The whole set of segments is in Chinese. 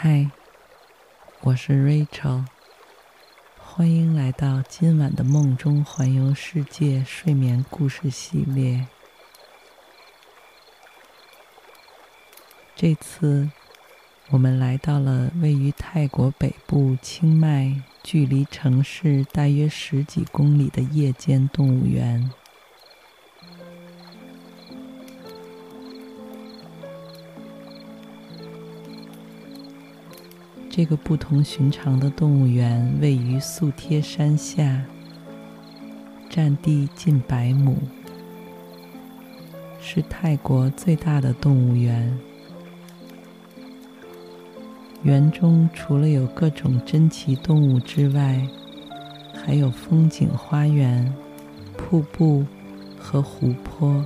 嗨，我是 Rachel，欢迎来到今晚的梦中环游世界睡眠故事系列。这次我们来到了位于泰国北部清迈，距离城市大约十几公里的夜间动物园。这个不同寻常的动物园位于素贴山下，占地近百亩，是泰国最大的动物园。园中除了有各种珍奇动物之外，还有风景花园、瀑布和湖泊，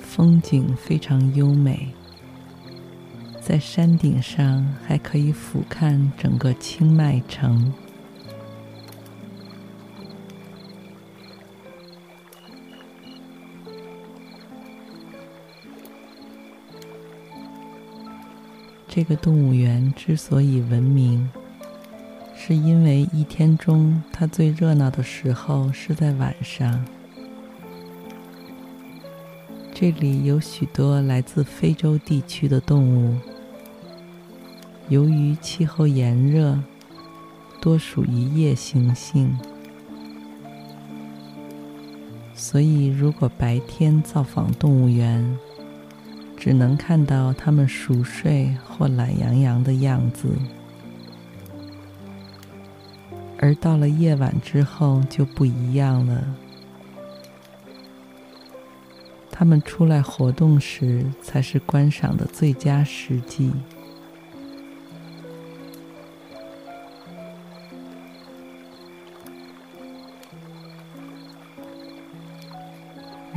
风景非常优美。在山顶上还可以俯瞰整个清迈城。这个动物园之所以闻名，是因为一天中它最热闹的时候是在晚上。这里有许多来自非洲地区的动物。由于气候炎热，多属于夜行性，所以如果白天造访动物园，只能看到它们熟睡或懒洋洋的样子；而到了夜晚之后就不一样了，它们出来活动时才是观赏的最佳时机。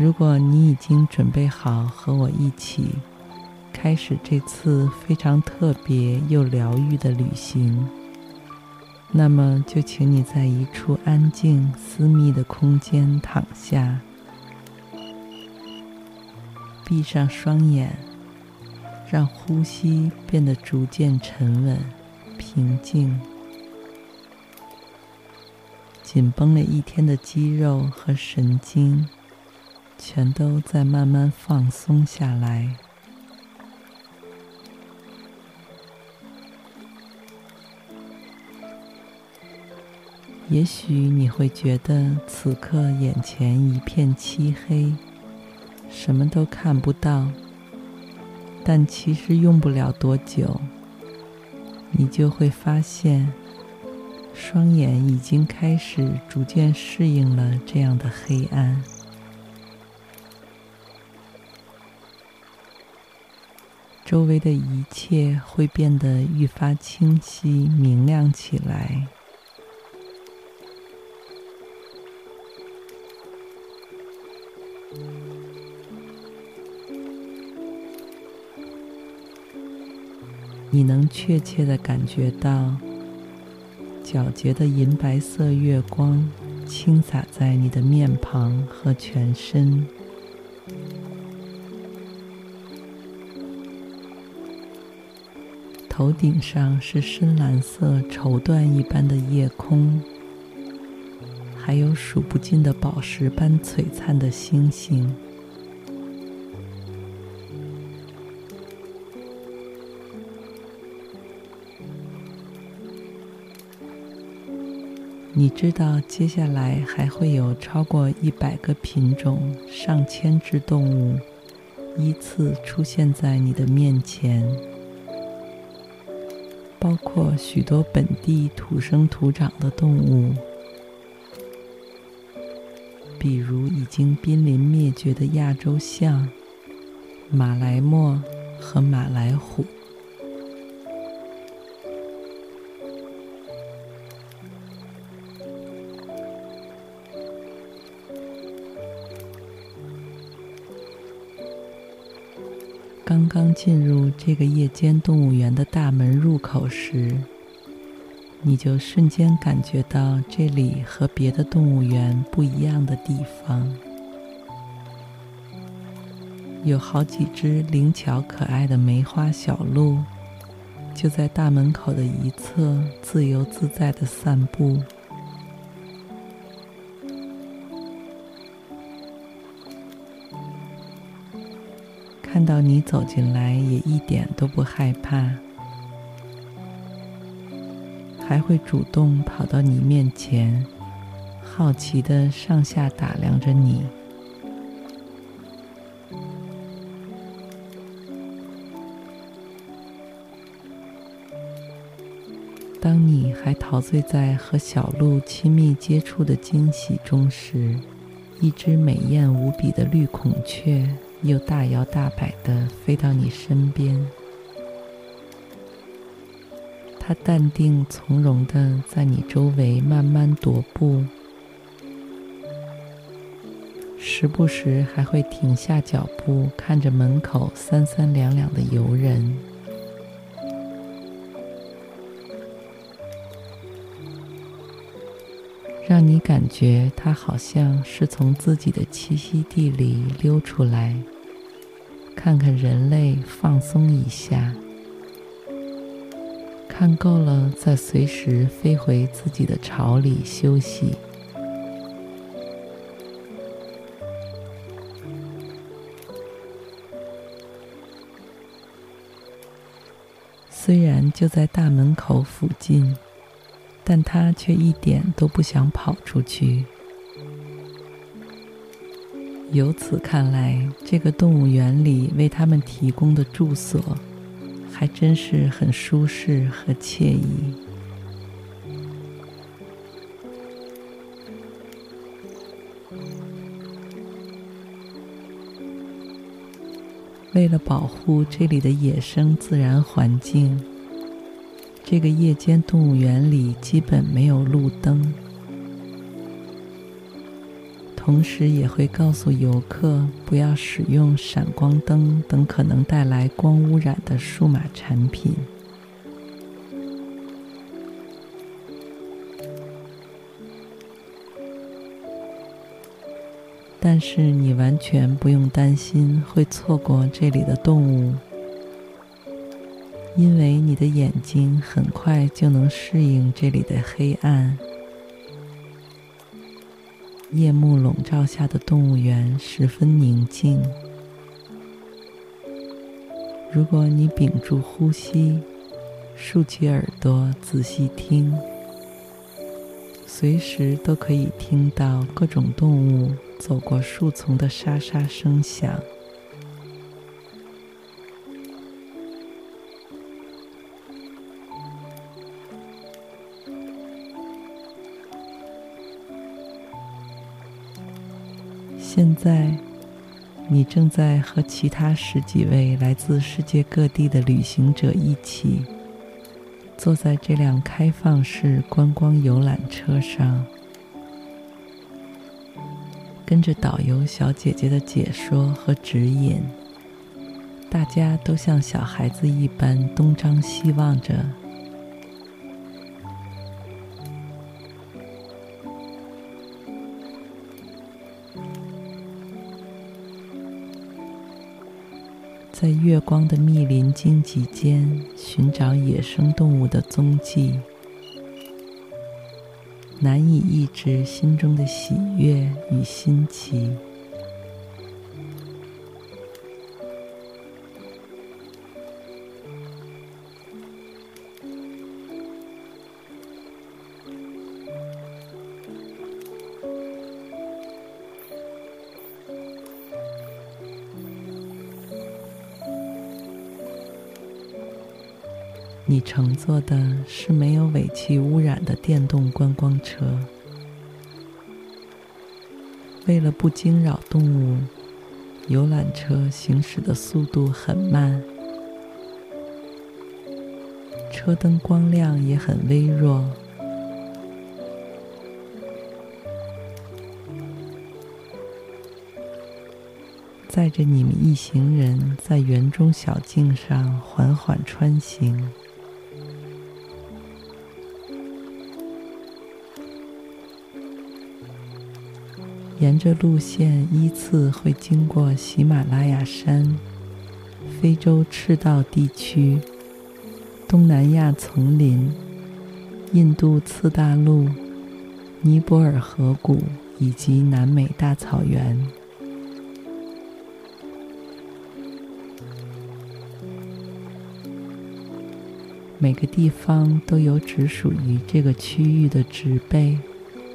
如果你已经准备好和我一起开始这次非常特别又疗愈的旅行，那么就请你在一处安静、私密的空间躺下，闭上双眼，让呼吸变得逐渐沉稳、平静，紧绷了一天的肌肉和神经。全都在慢慢放松下来。也许你会觉得此刻眼前一片漆黑，什么都看不到，但其实用不了多久，你就会发现，双眼已经开始逐渐适应了这样的黑暗。周围的一切会变得愈发清晰、明亮起来。你能确切的感觉到皎洁的银白色月光倾洒在你的面庞和全身。头顶上是深蓝色绸缎一般的夜空，还有数不尽的宝石般璀璨的星星。你知道，接下来还会有超过一百个品种、上千只动物依次出现在你的面前。包括许多本地土生土长的动物，比如已经濒临灭绝的亚洲象、马来貘和马来虎。刚进入这个夜间动物园的大门入口时，你就瞬间感觉到这里和别的动物园不一样的地方。有好几只灵巧可爱的梅花小鹿，就在大门口的一侧自由自在的散步。看到你走进来，也一点都不害怕，还会主动跑到你面前，好奇的上下打量着你。当你还陶醉在和小鹿亲密接触的惊喜中时，一只美艳无比的绿孔雀又大摇大摆的飞到你身边。它淡定从容的在你周围慢慢踱步，时不时还会停下脚步，看着门口三三两两的游人。让你感觉它好像是从自己的栖息地里溜出来，看看人类，放松一下，看够了再随时飞回自己的巢里休息。虽然就在大门口附近。但他却一点都不想跑出去。由此看来，这个动物园里为他们提供的住所，还真是很舒适和惬意。为了保护这里的野生自然环境。这个夜间动物园里基本没有路灯，同时也会告诉游客不要使用闪光灯等可能带来光污染的数码产品。但是你完全不用担心会错过这里的动物。因为你的眼睛很快就能适应这里的黑暗，夜幕笼罩下的动物园十分宁静。如果你屏住呼吸，竖起耳朵仔细听，随时都可以听到各种动物走过树丛的沙沙声响。在，你正在和其他十几位来自世界各地的旅行者一起，坐在这辆开放式观光游览车上，跟着导游小姐姐的解说和指引，大家都像小孩子一般东张西望着。在月光的密林荆棘间寻找野生动物的踪迹，难以抑制心中的喜悦与新奇。乘坐的是没有尾气污染的电动观光车。为了不惊扰动物，游览车行驶的速度很慢，车灯光亮也很微弱。载着你们一行人在园中小径上缓缓穿行。沿着路线依次会经过喜马拉雅山、非洲赤道地区、东南亚丛林、印度次大陆、尼泊尔河谷以及南美大草原。每个地方都有只属于这个区域的植被、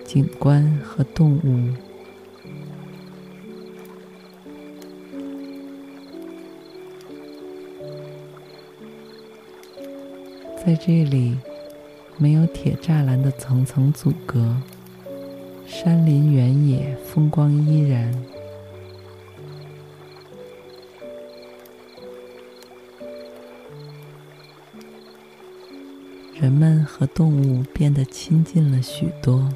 景观和动物。在这里，没有铁栅栏的层层阻隔，山林原野，风光依然。人们和动物变得亲近了许多。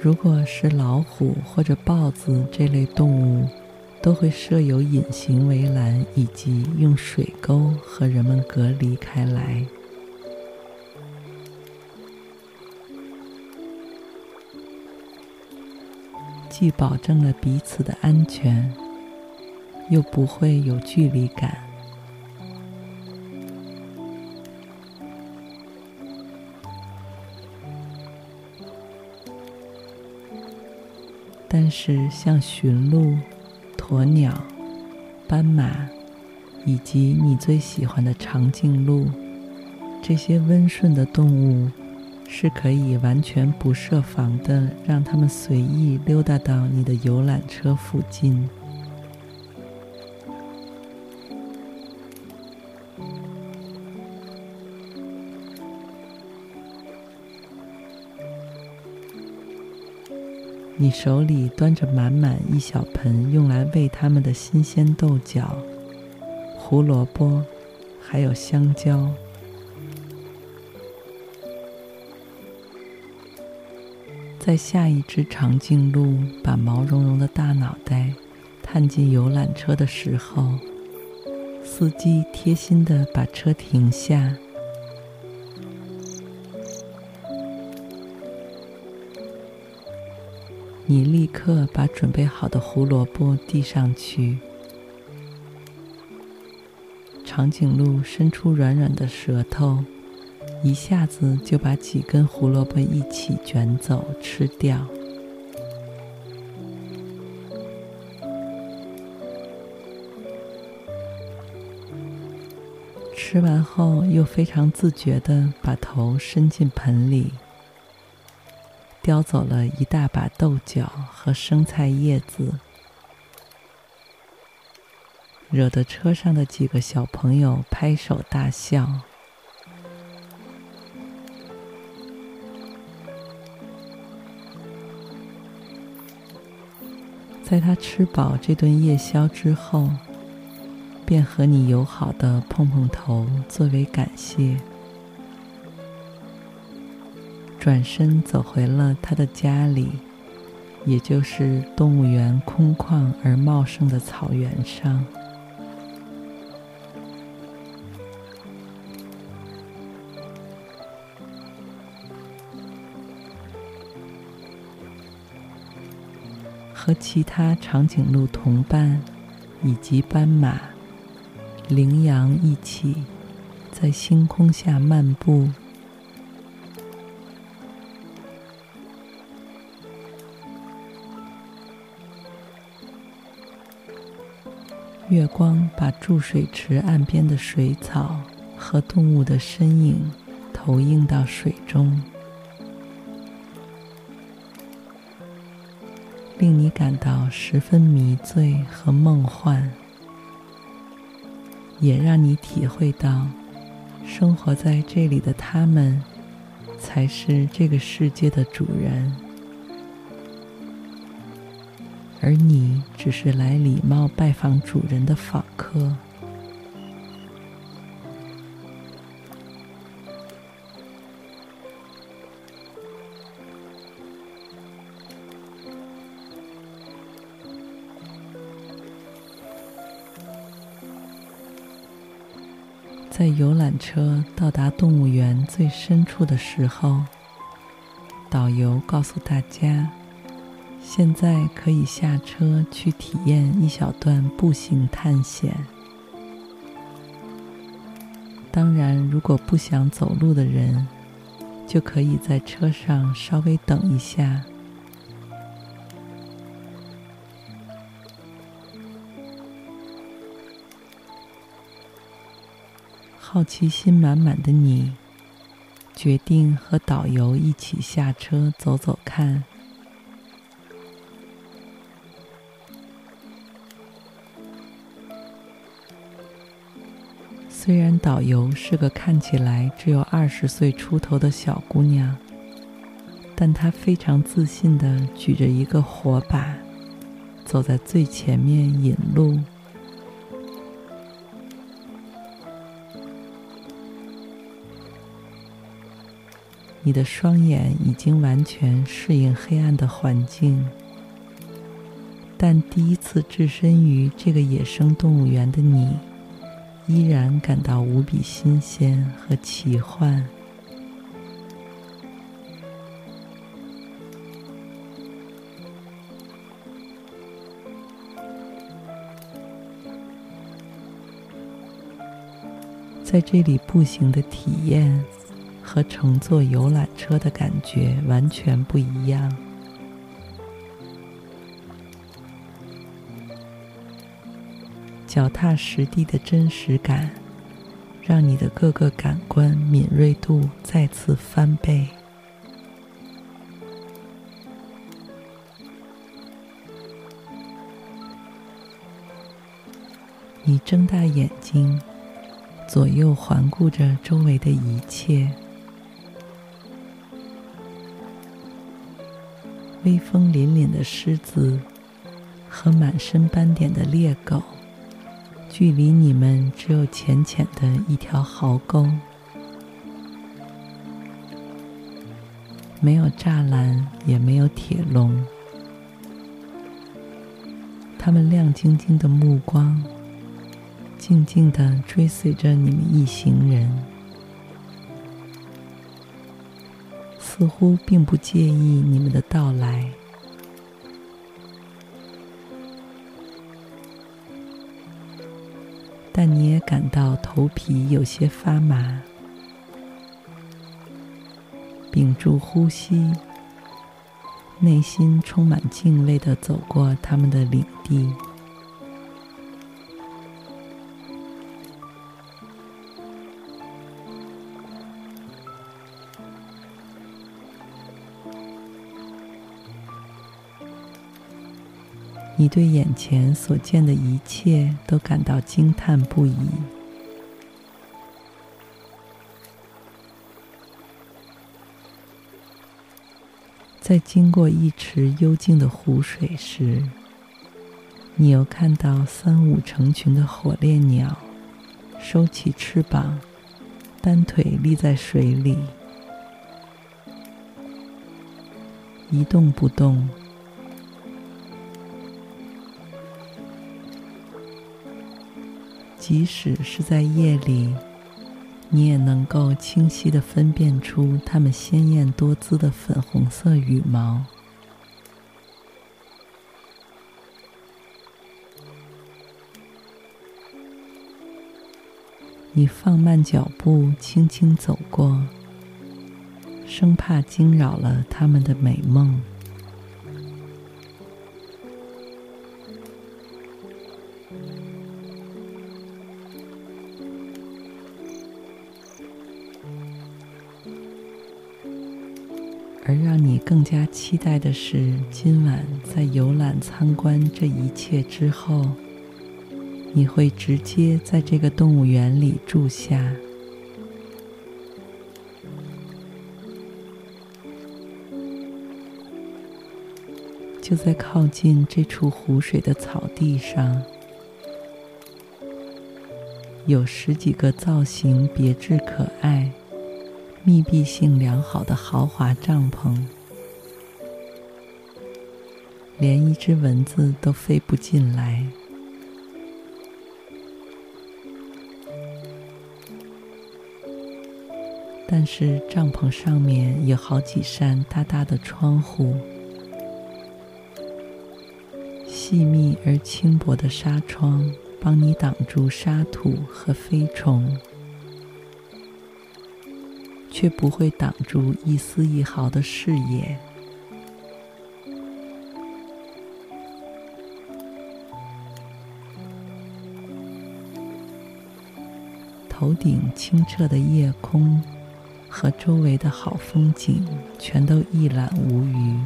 如果是老虎或者豹子这类动物，都会设有隐形围栏，以及用水沟和人们隔离开来，既保证了彼此的安全，又不会有距离感。但是，像驯鹿、鸵鸟、斑马，以及你最喜欢的长颈鹿，这些温顺的动物，是可以完全不设防的，让它们随意溜达到你的游览车附近。你手里端着满满一小盆用来喂它们的新鲜豆角、胡萝卜，还有香蕉。在下一只长颈鹿把毛茸茸的大脑袋探进游览车的时候，司机贴心的把车停下。你立刻把准备好的胡萝卜递上去，长颈鹿伸出软软的舌头，一下子就把几根胡萝卜一起卷走吃掉。吃完后，又非常自觉的把头伸进盆里。叼走了一大把豆角和生菜叶子，惹得车上的几个小朋友拍手大笑。在他吃饱这顿夜宵之后，便和你友好的碰碰头，作为感谢。转身走回了他的家里，也就是动物园空旷而茂盛的草原上。和其他长颈鹿同伴以及斑马、羚羊一起在星空下漫步。月光把注水池岸边的水草和动物的身影投映到水中，令你感到十分迷醉和梦幻，也让你体会到，生活在这里的他们才是这个世界的主人。而你只是来礼貌拜访主人的访客。在游览车到达动物园最深处的时候，导游告诉大家，现在可以下车去体验一小段步行探险。当然，如果不想走路的人，就可以在车上稍微等一下。好奇心满满的你，决定和导游一起下车走走看。虽然导游是个看起来只有二十岁出头的小姑娘，但她非常自信地举着一个火把，走在最前面引路。你的双眼已经完全适应黑暗的环境，但第一次置身于这个野生动物园的你，依然感到无比新鲜和奇幻。在这里步行的体验和乘坐游览车的感觉完全不一样。脚踏实地的真实感，让你的各个感官敏锐度再次翻倍。你睁大眼睛，左右环顾着周围的一切。威风凛凛的狮子和满身斑点的猎狗。距离你们只有浅浅的一条壕沟，没有栅栏，也没有铁笼。他们亮晶晶的目光，静静地追随着你们一行人，似乎并不介意你们的到来。但你也感到头皮有些发麻，屏住呼吸，内心充满敬畏的走过他们的领地。你对眼前所见的一切都感到惊叹不已。在经过一池幽静的湖水时，你又看到三五成群的火烈鸟收起翅膀，单腿立在水里，一动不动。即使是在夜里，你也能够清晰的分辨出它们鲜艳多姿的粉红色羽毛。你放慢脚步，轻轻走过，生怕惊扰了它们的美梦。加期待的是，今晚在游览参观这一切之后，你会直接在这个动物园里住下。就在靠近这处湖水的草地上，有十几个造型别致可爱，密闭性良好的豪华帐篷，连一只蚊子都飞不进来。但是帐篷上面有好几扇大大的窗户，细密而轻薄的纱窗帮你挡住沙土和飞虫，却不会挡住一丝一毫的视野。头顶清澈的夜空和周围的好风景，全都一览无余。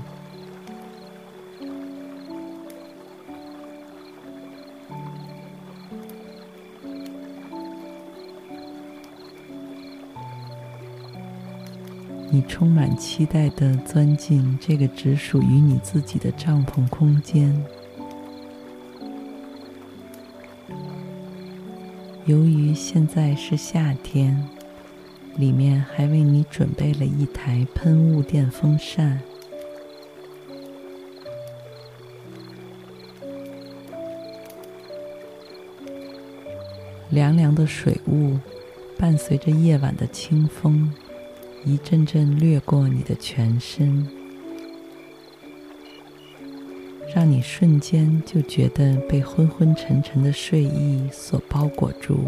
你充满期待的钻进这个只属于你自己的帐篷空间。由于现在是夏天，里面还为你准备了一台喷雾电风扇。凉凉的水雾伴随着夜晚的清风，一阵阵掠过你的全身。让你瞬间就觉得被昏昏沉沉的睡意所包裹住，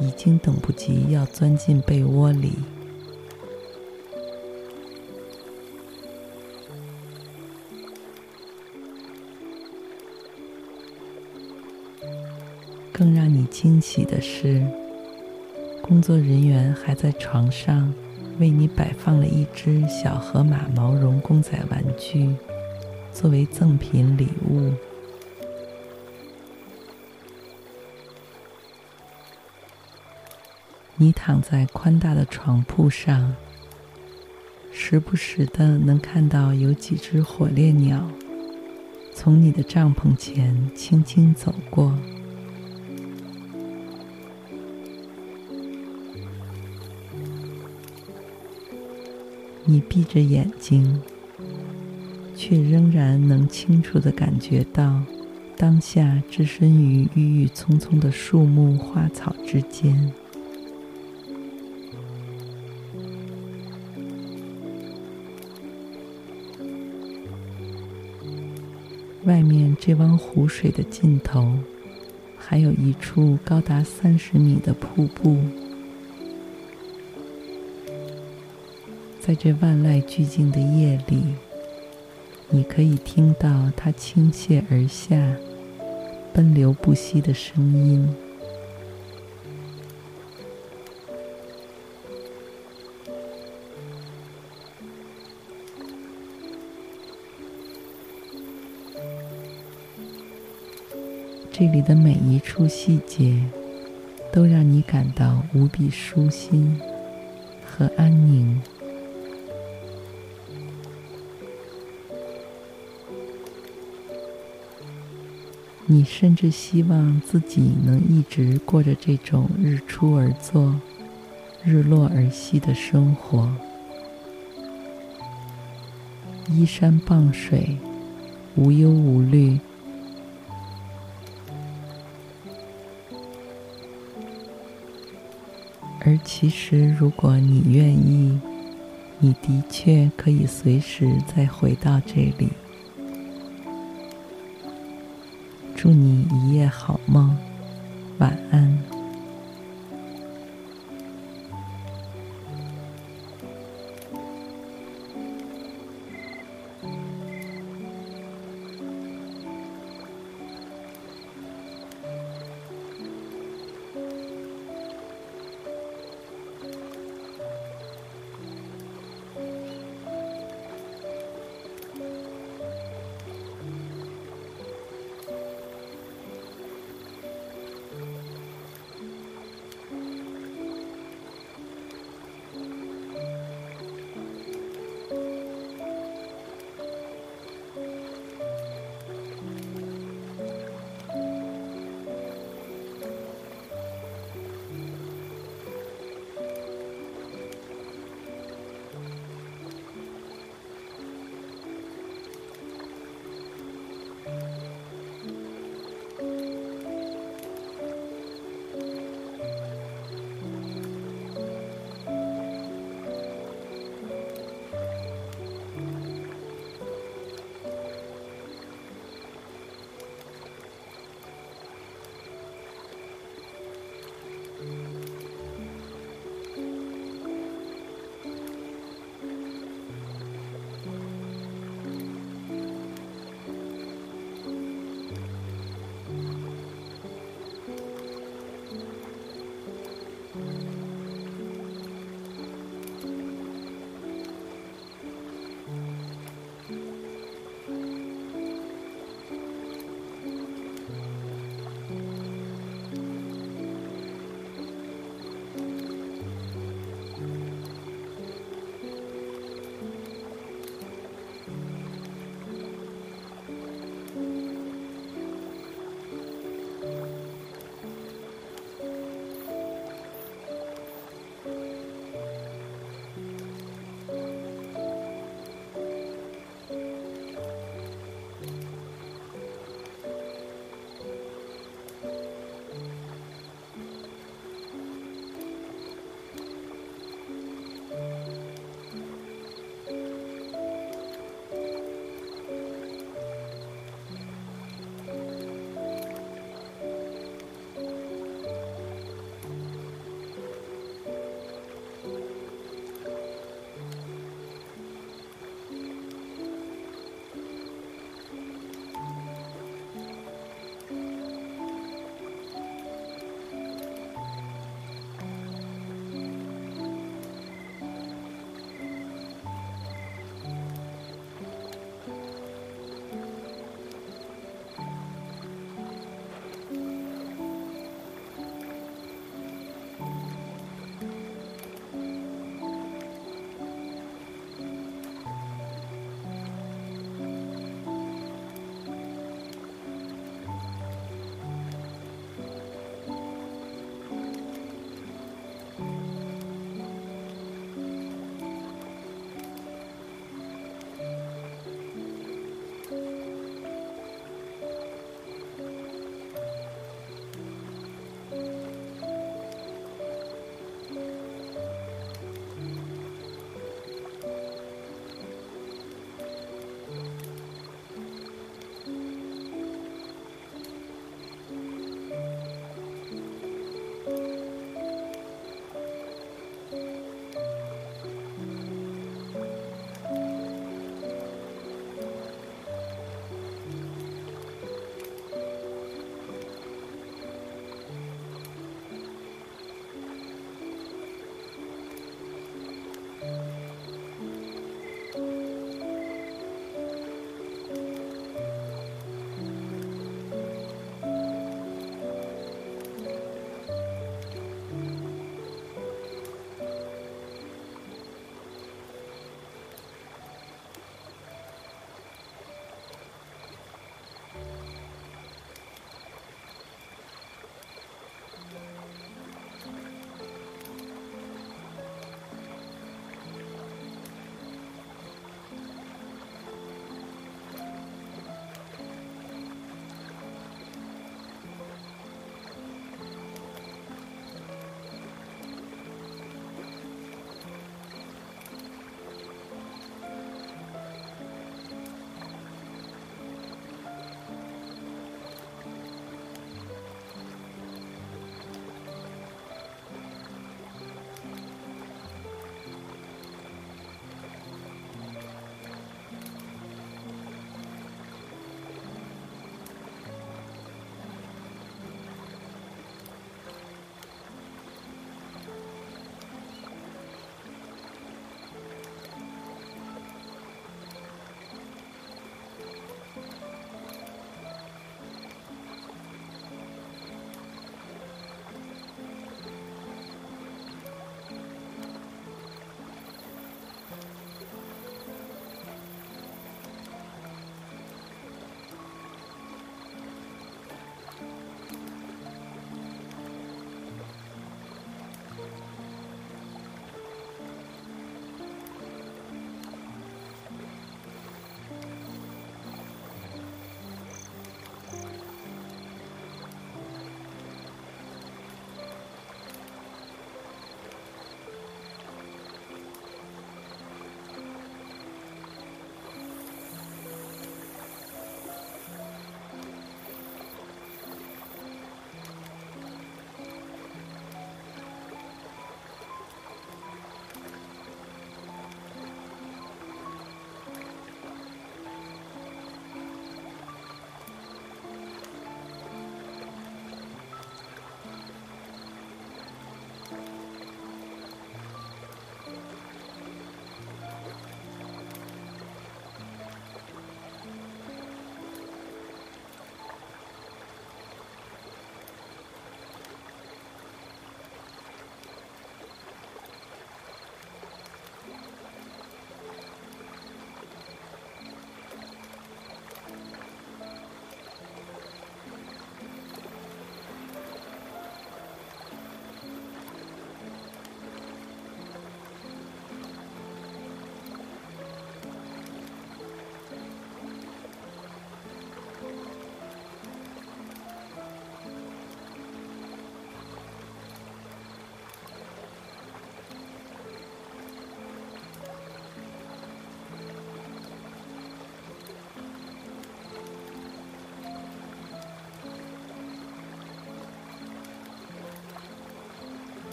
已经等不及要钻进被窝里。更让你惊喜的是，工作人员还在床上。为你摆放了一只小河马毛绒公仔玩具，作为赠品礼物。你躺在宽大的床铺上，时不时的能看到有几只火烈鸟从你的帐篷前轻轻走过。你闭着眼睛，却仍然能清楚地感觉到当下置身于郁郁葱葱的树木花草之间。外面这汪湖水的尽头，还有一处高达三十米的瀑布。在这万籁俱静的夜里，你可以听到它倾泻而下、奔流不息的声音。这里的每一处细节，都让你感到无比舒心和安宁。你甚至希望自己能一直过着这种日出而作、日落而息的生活，依山傍水，无忧无虑。而其实，如果你愿意，你的确可以随时再回到这里。祝你一夜好梦，晚安。